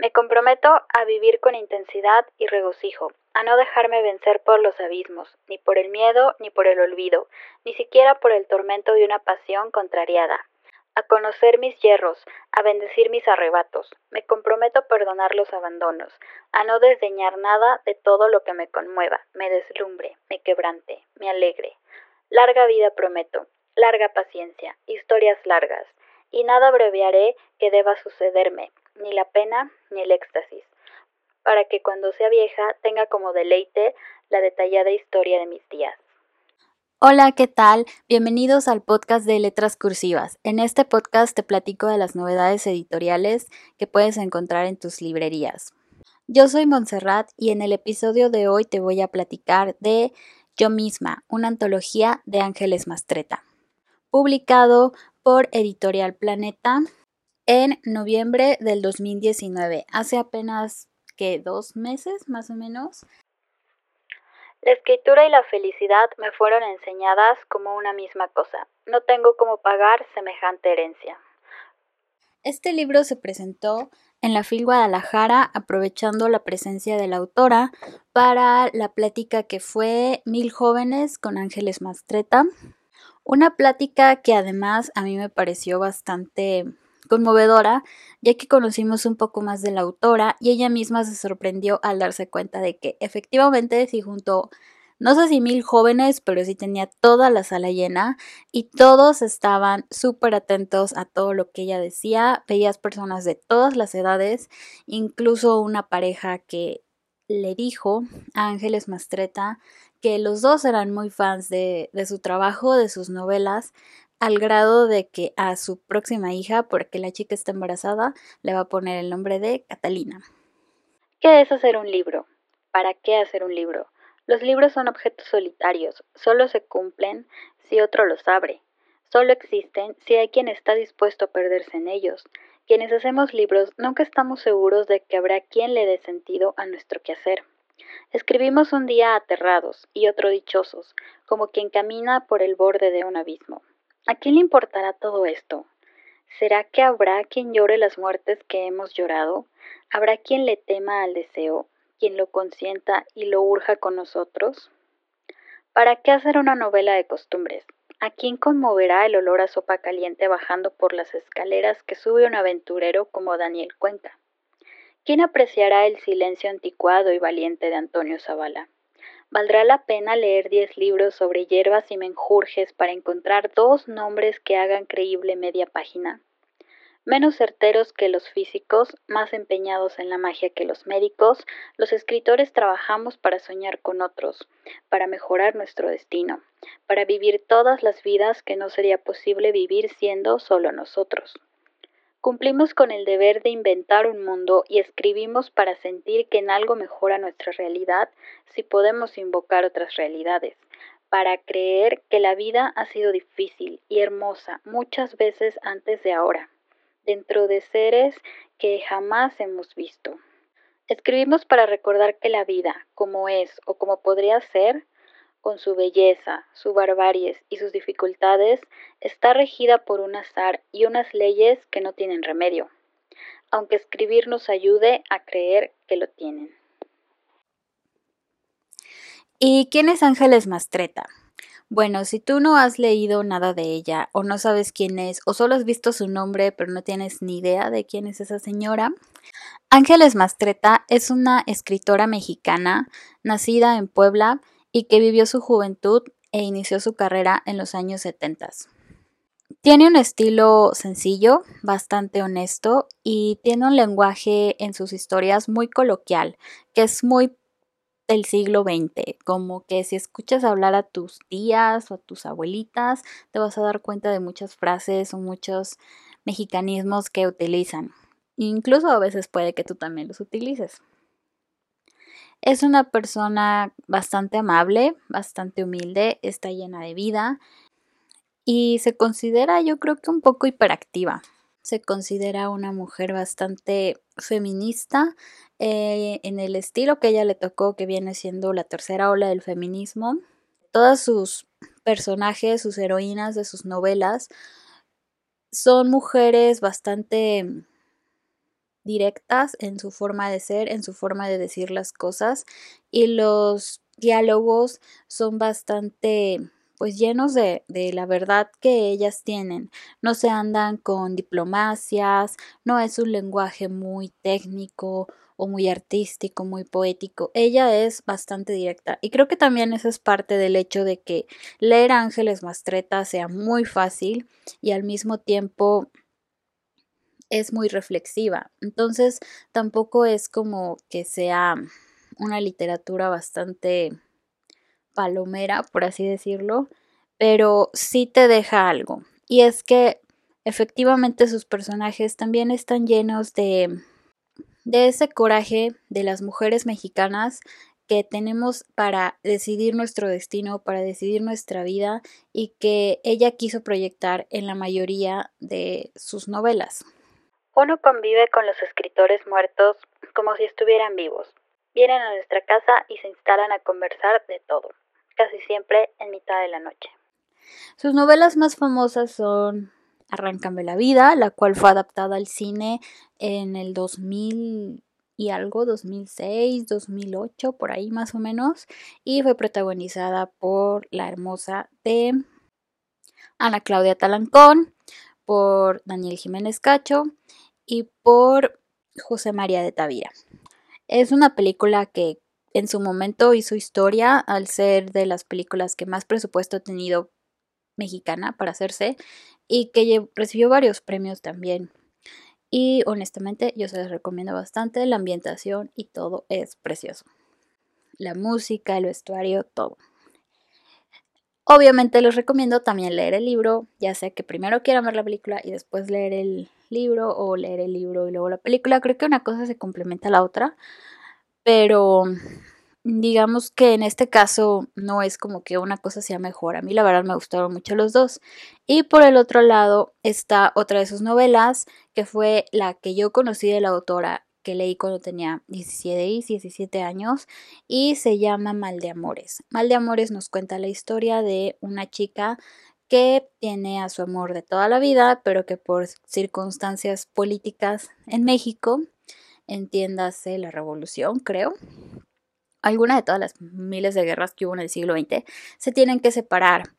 Me comprometo a vivir con intensidad y regocijo, a no dejarme vencer por los abismos, ni por el miedo, ni por el olvido, ni siquiera por el tormento de una pasión contrariada. A conocer mis hierros, a bendecir mis arrebatos. Me comprometo a perdonar los abandonos, a no desdeñar nada de todo lo que me conmueva, me deslumbre, me quebrante, me alegre. Larga vida prometo, larga paciencia, historias largas, y nada abreviaré que deba sucederme, ni la pena ni el éxtasis, para que cuando sea vieja tenga como deleite la detallada historia de mis días. Hola, ¿qué tal? Bienvenidos al podcast de Letras Cursivas. En este podcast te platico de las novedades editoriales que puedes encontrar en tus librerías. Yo soy Montserrat y en el episodio de hoy te voy a platicar de Yo misma, una antología de Ángeles Mastreta, publicado por Editorial Planeta en noviembre del 2019, hace apenas que dos meses más o menos. La escritura y la felicidad me fueron enseñadas como una misma cosa. No tengo cómo pagar semejante herencia. Este libro se presentó en la FIL Guadalajara aprovechando la presencia de la autora para la plática que fue Mil jóvenes con Ángeles Mastreta. Una plática que además a mí me pareció bastante conmovedora, ya que conocimos un poco más de la autora y ella misma se sorprendió al darse cuenta de que efectivamente si juntó no sé si mil jóvenes, pero sí tenía toda la sala llena y todos estaban súper atentos a todo lo que ella decía. Veías personas de todas las edades, incluso una pareja que le dijo a Ángeles Mastreta que los dos eran muy fans de, de su trabajo, de sus novelas, al grado de que a su próxima hija, porque la chica está embarazada, le va a poner el nombre de Catalina. ¿Qué es hacer un libro? ¿Para qué hacer un libro? Los libros son objetos solitarios, solo se cumplen si otro los abre. Solo existen si hay quien está dispuesto a perderse en ellos. Quienes hacemos libros nunca estamos seguros de que habrá quien le dé sentido a nuestro quehacer. Escribimos un día aterrados y otro dichosos, como quien camina por el borde de un abismo. ¿A quién le importará todo esto? ¿Será que habrá quien llore las muertes que hemos llorado? ¿Habrá quien le tema al deseo, quien lo consienta y lo urja con nosotros? ¿Para qué hacer una novela de costumbres? ¿A quién conmoverá el olor a sopa caliente bajando por las escaleras que sube un aventurero como Daniel Cuenca? ¿Quién apreciará el silencio anticuado y valiente de Antonio Zavala? ¿Valdrá la pena leer diez libros sobre hierbas y menjurjes para encontrar dos nombres que hagan creíble media página? Menos certeros que los físicos, más empeñados en la magia que los médicos, los escritores trabajamos para soñar con otros, para mejorar nuestro destino, para vivir todas las vidas que no sería posible vivir siendo solo nosotros. Cumplimos con el deber de inventar un mundo y escribimos para sentir que en algo mejora nuestra realidad si podemos invocar otras realidades, para creer que la vida ha sido difícil y hermosa muchas veces antes de ahora, dentro de seres que jamás hemos visto. Escribimos para recordar que la vida, como es o como podría ser, con su belleza, su barbaries y sus dificultades, está regida por un azar y unas leyes que no tienen remedio, aunque escribir nos ayude a creer que lo tienen. ¿Y quién es Ángeles Mastreta? Bueno, si tú no has leído nada de ella o no sabes quién es o solo has visto su nombre pero no tienes ni idea de quién es esa señora, Ángeles Mastreta es una escritora mexicana nacida en Puebla y que vivió su juventud e inició su carrera en los años 70. Tiene un estilo sencillo, bastante honesto y tiene un lenguaje en sus historias muy coloquial, que es muy del siglo XX, como que si escuchas hablar a tus tías o a tus abuelitas, te vas a dar cuenta de muchas frases o muchos mexicanismos que utilizan. Incluso a veces puede que tú también los utilices. Es una persona bastante amable, bastante humilde, está llena de vida y se considera yo creo que un poco hiperactiva. Se considera una mujer bastante feminista eh, en el estilo que ella le tocó, que viene siendo la tercera ola del feminismo. Todos sus personajes, sus heroínas de sus novelas, son mujeres bastante directas en su forma de ser, en su forma de decir las cosas y los diálogos son bastante pues llenos de, la verdad que ellas tienen. No se andan con diplomacias, no es un lenguaje muy técnico o muy artístico, muy poético. Ella es bastante directa y creo que también eso es parte del hecho de que leer Ángeles Mastreta sea muy fácil y al mismo tiempo es muy reflexiva. Entonces tampoco es como que sea una literatura bastante palomera, por así decirlo, pero sí te deja algo. Y es que efectivamente sus personajes también están llenos de, de ese coraje de las mujeres mexicanas que tenemos para decidir nuestro destino, para decidir nuestra vida y que ella quiso proyectar en la mayoría de sus novelas. Uno convive con los escritores muertos como si estuvieran vivos. Vienen a nuestra casa y se instalan a conversar de todo, casi siempre en mitad de la noche. Sus novelas más famosas son Arráncame la vida, la cual fue adaptada al cine en el 2000 y algo, 2006, 2008, por ahí más o menos, y fue protagonizada por la hermosa de Ana Claudia Talancón, por Daniel Jiménez Cacho y por José María de Tavira. Es una película que en su momento hizo historia al ser de las películas que más presupuesto ha tenido mexicana para hacerse y que recibió varios premios también. Y honestamente yo se les recomiendo bastante, la ambientación y todo es precioso. La música, el vestuario, todo. Obviamente les recomiendo también leer el libro, ya sea que primero quieran ver la película y después leer el libro o leer el libro y luego la película. Creo que una cosa se complementa a la otra, pero digamos que en este caso no es como que una cosa sea mejor. A mí la verdad me gustaron mucho los dos. Y por el otro lado está otra de sus novelas, que fue la que yo conocí de la autora que leí cuando tenía 17 y 17 años y se llama Mal de Amores. Mal de Amores nos cuenta la historia de una chica que tiene a su amor de toda la vida, pero que por circunstancias políticas en México, entiéndase la revolución, creo, alguna de todas las miles de guerras que hubo en el siglo XX, se tienen que separar.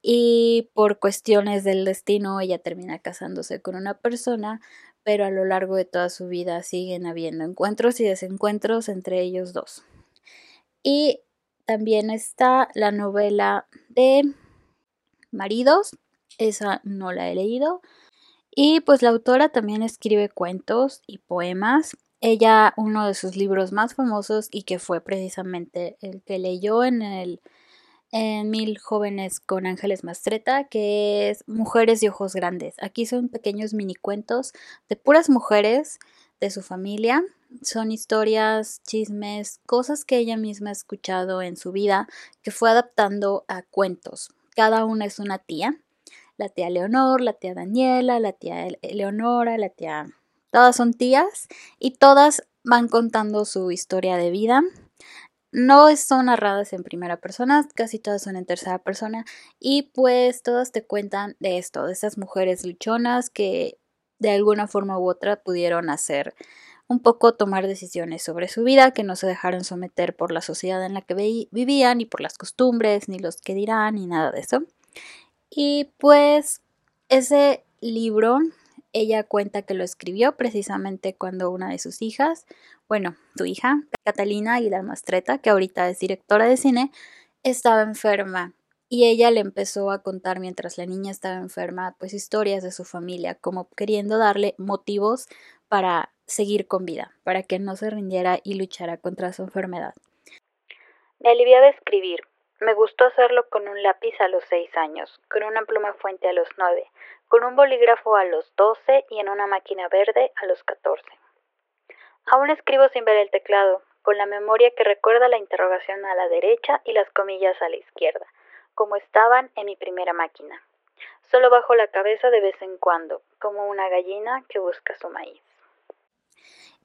Y por cuestiones del destino, ella termina casándose con una persona, pero a lo largo de toda su vida siguen habiendo encuentros y desencuentros entre ellos dos. Y también está la novela de maridos, esa no la he leído. Y pues la autora también escribe cuentos y poemas. Ella, uno de sus libros más famosos y que fue precisamente el que leyó en el en Mil jóvenes con ángeles mastreta, que es Mujeres de ojos grandes. Aquí son pequeños mini cuentos de puras mujeres de su familia. Son historias, chismes, cosas que ella misma ha escuchado en su vida que fue adaptando a cuentos cada una es una tía. La tía Leonor, la tía Daniela, la tía Leonora, la tía... Todas son tías y todas van contando su historia de vida. No son narradas en primera persona, casi todas son en tercera persona y pues todas te cuentan de esto, de esas mujeres luchonas que de alguna forma u otra pudieron hacer un poco tomar decisiones sobre su vida, que no se dejaron someter por la sociedad en la que vivían, ni por las costumbres, ni los que dirán, ni nada de eso. Y pues ese libro, ella cuenta que lo escribió precisamente cuando una de sus hijas, bueno, su hija, Catalina la Mastreta, que ahorita es directora de cine, estaba enferma y ella le empezó a contar mientras la niña estaba enferma, pues historias de su familia, como queriendo darle motivos para seguir con vida, para que no se rindiera y luchara contra su enfermedad. Me aliviaba escribir. Me gustó hacerlo con un lápiz a los seis años, con una pluma fuente a los nueve, con un bolígrafo a los doce y en una máquina verde a los catorce. Aún escribo sin ver el teclado, con la memoria que recuerda la interrogación a la derecha y las comillas a la izquierda, como estaban en mi primera máquina. Solo bajo la cabeza de vez en cuando, como una gallina que busca su maíz.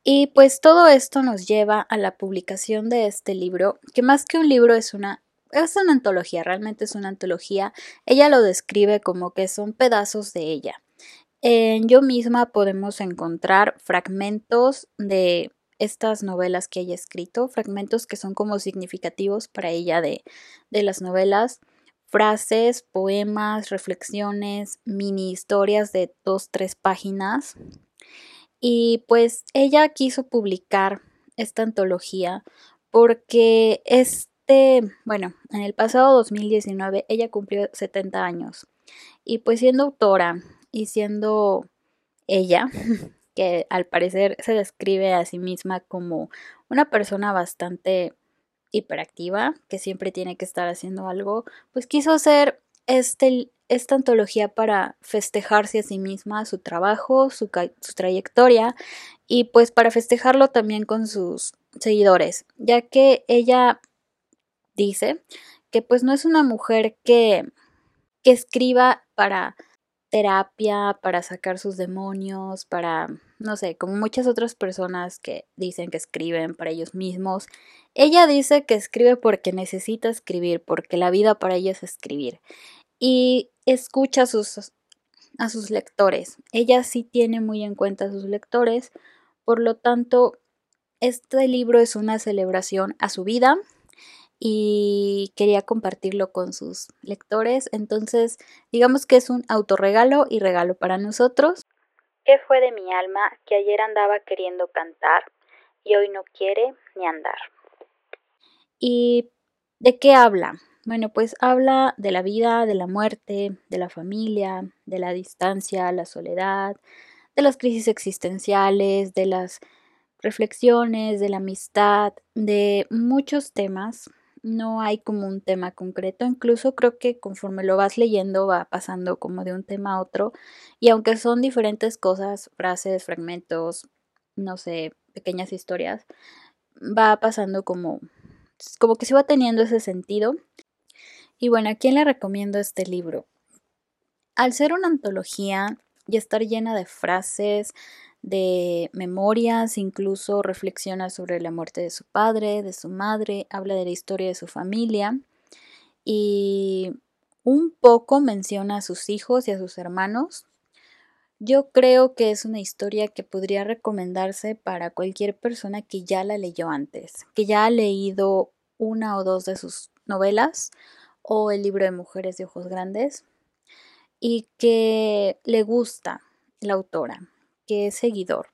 Y pues todo esto nos lleva a la publicación de este libro, que más que un libro es una es una antología, realmente es una antología. Ella lo describe como que son pedazos de ella. En Yo misma podemos encontrar fragmentos de estas novelas que ella escrito, fragmentos que son como significativos para ella de, de las novelas, frases, poemas, reflexiones, mini historias de dos, tres páginas. Y pues ella quiso publicar esta antología porque este, bueno, en el pasado 2019 ella cumplió 70 años y pues siendo autora y siendo ella, que al parecer se describe a sí misma como una persona bastante hiperactiva, que siempre tiene que estar haciendo algo, pues quiso hacer este, esta antología para festejarse a sí misma, su trabajo, su, su trayectoria y pues para festejarlo también con sus seguidores, ya que ella dice que pues no es una mujer que, que escriba para terapia, para sacar sus demonios, para, no sé, como muchas otras personas que dicen que escriben para ellos mismos. Ella dice que escribe porque necesita escribir, porque la vida para ella es escribir. Y escucha a sus, a sus lectores. Ella sí tiene muy en cuenta a sus lectores, por lo tanto, este libro es una celebración a su vida y quería compartirlo con sus lectores. Entonces, digamos que es un autorregalo y regalo para nosotros. ¿Qué fue de mi alma que ayer andaba queriendo cantar y hoy no quiere ni andar? ¿Y de qué habla? Bueno, pues habla de la vida, de la muerte, de la familia, de la distancia, la soledad, de las crisis existenciales, de las reflexiones, de la amistad, de muchos temas. No hay como un tema concreto, incluso creo que conforme lo vas leyendo va pasando como de un tema a otro y aunque son diferentes cosas, frases, fragmentos, no sé, pequeñas historias, va pasando como como que se va teniendo ese sentido. Y bueno, ¿a quién le recomiendo este libro? Al ser una antología y estar llena de frases, de memorias, incluso reflexiona sobre la muerte de su padre, de su madre, habla de la historia de su familia y un poco menciona a sus hijos y a sus hermanos. Yo creo que es una historia que podría recomendarse para cualquier persona que ya la leyó antes, que ya ha leído una o dos de sus novelas o el libro de Mujeres de Ojos Grandes y que le gusta la autora que es seguidor.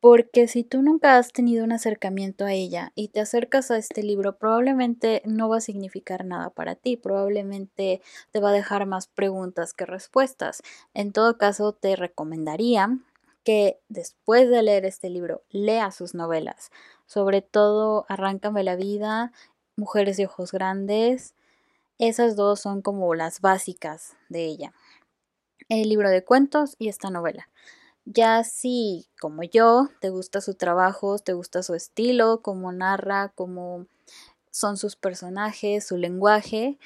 Porque si tú nunca has tenido un acercamiento a ella y te acercas a este libro, probablemente no va a significar nada para ti, probablemente te va a dejar más preguntas que respuestas. En todo caso, te recomendaría que después de leer este libro, lea sus novelas, sobre todo Arráncame la vida, Mujeres de Ojos Grandes. Esas dos son como las básicas de ella. El libro de cuentos y esta novela. Ya si, como yo, te gusta su trabajo, te gusta su estilo, cómo narra, cómo son sus personajes, su lenguaje,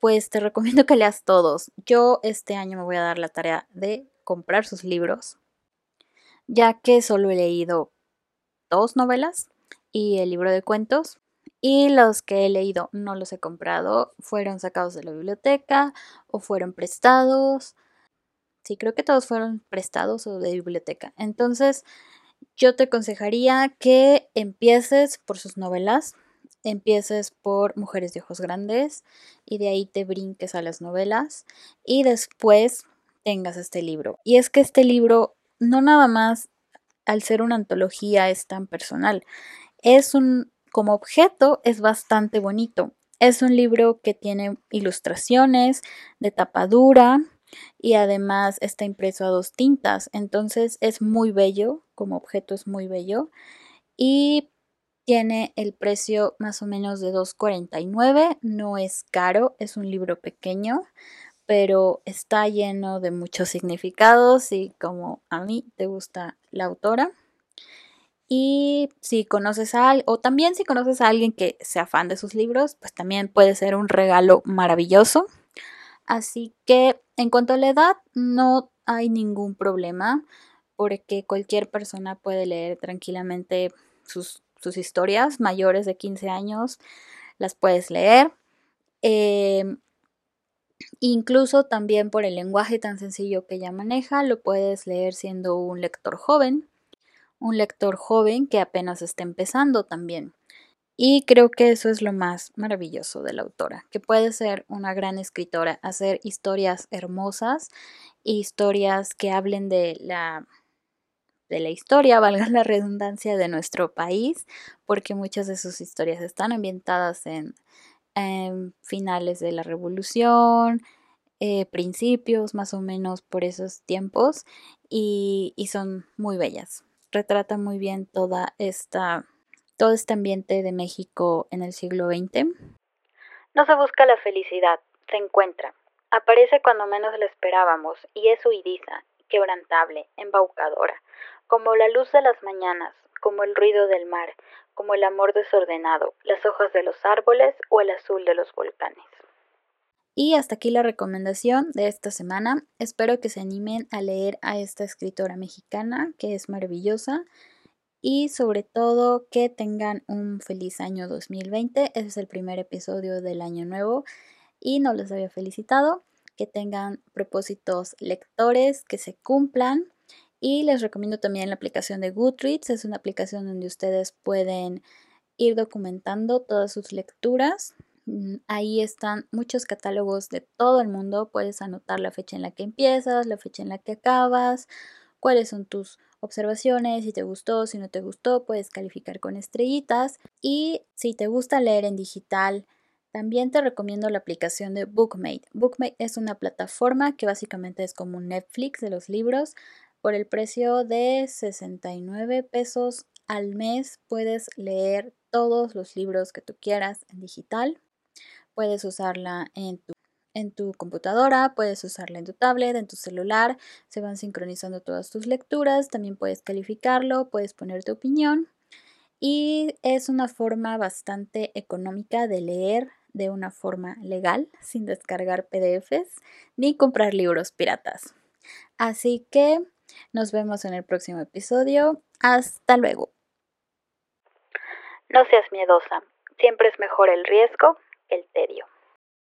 pues te recomiendo que leas todos. Yo este año me voy a dar la tarea de comprar sus libros, ya que solo he leído dos novelas y el libro de cuentos. Y los que he leído no los he comprado, fueron sacados de la biblioteca o fueron prestados Sí, creo que todos fueron prestados o de biblioteca. Entonces, yo te aconsejaría que empieces por sus novelas, empieces por Mujeres de Ojos Grandes y de ahí te brinques a las novelas y después tengas este libro. Y es que este libro no nada más al ser una antología es tan personal, es un como objeto es bastante bonito. Es un libro que tiene ilustraciones de tapadura, y además está impreso a dos tintas, entonces es muy bello, como objeto es muy bello y tiene el precio más o menos de 2.49, no es caro, es un libro pequeño, pero está lleno de muchos significados y como a mí te gusta la autora. Y si conoces a alguien, o también si conoces a alguien que sea fan de sus libros, pues también puede ser un regalo maravilloso. Así que en cuanto a la edad, no hay ningún problema porque cualquier persona puede leer tranquilamente sus, historias mayores de 15 años, las puedes leer. Em, Incluso también por el lenguaje tan sencillo que ella maneja, lo puedes leer siendo un lector joven, un lector joven que apenas está empezando también. Y creo que eso es lo más maravilloso de la autora, que puede ser una gran escritora, hacer historias hermosas, historias que hablen de la de la historia, valga la redundancia, de nuestro país, porque muchas de sus historias están ambientadas en, finales de la revolución, eh, principios más o menos por esos tiempos y, y son muy bellas. Retrata muy bien toda esta, todo este ambiente de México en el siglo XX. No se busca la felicidad, se encuentra. Aparece cuando menos la esperábamos y es huidiza, quebrantable, embaucadora, como la luz de las mañanas, como el ruido del mar, como el amor desordenado, las hojas de los árboles o el azul de los volcanes. Y hasta aquí la recomendación de esta semana. Espero que se animen a leer a esta escritora mexicana que es maravillosa y sobre todo que tengan un feliz año 2020. Ese es el primer episodio del año nuevo y no les había felicitado. Que tengan propósitos lectores, que se cumplan y les recomiendo también la aplicación de Goodreads. Es una aplicación donde ustedes pueden ir documentando todas sus lecturas. Mm, ahí están muchos catálogos de todo el mundo. Puedes anotar la fecha en la que empiezas, la fecha en la que acabas, cuáles son tus observaciones, si te gustó, si no te gustó, puedes calificar con estrellitas. Y si te gusta leer en digital, también te recomiendo la aplicación de Bookmate. Bookmate es una plataforma que básicamente es como un Netflix de los libros. Por el precio de 69 pesos al mes puedes leer todos los libros que tú quieras en digital. Puedes usarla en tu, en tu computadora, puedes usarla en tu tablet, en tu celular. Se van sincronizando todas tus lecturas. También puedes calificarlo, puedes poner tu opinión. Y es una forma bastante económica de leer de una forma legal, sin descargar PDFs ni comprar libros piratas. Así que nos vemos en el próximo episodio. Hasta luego. No seas miedosa. Siempre es mejor el riesgo que el tedio.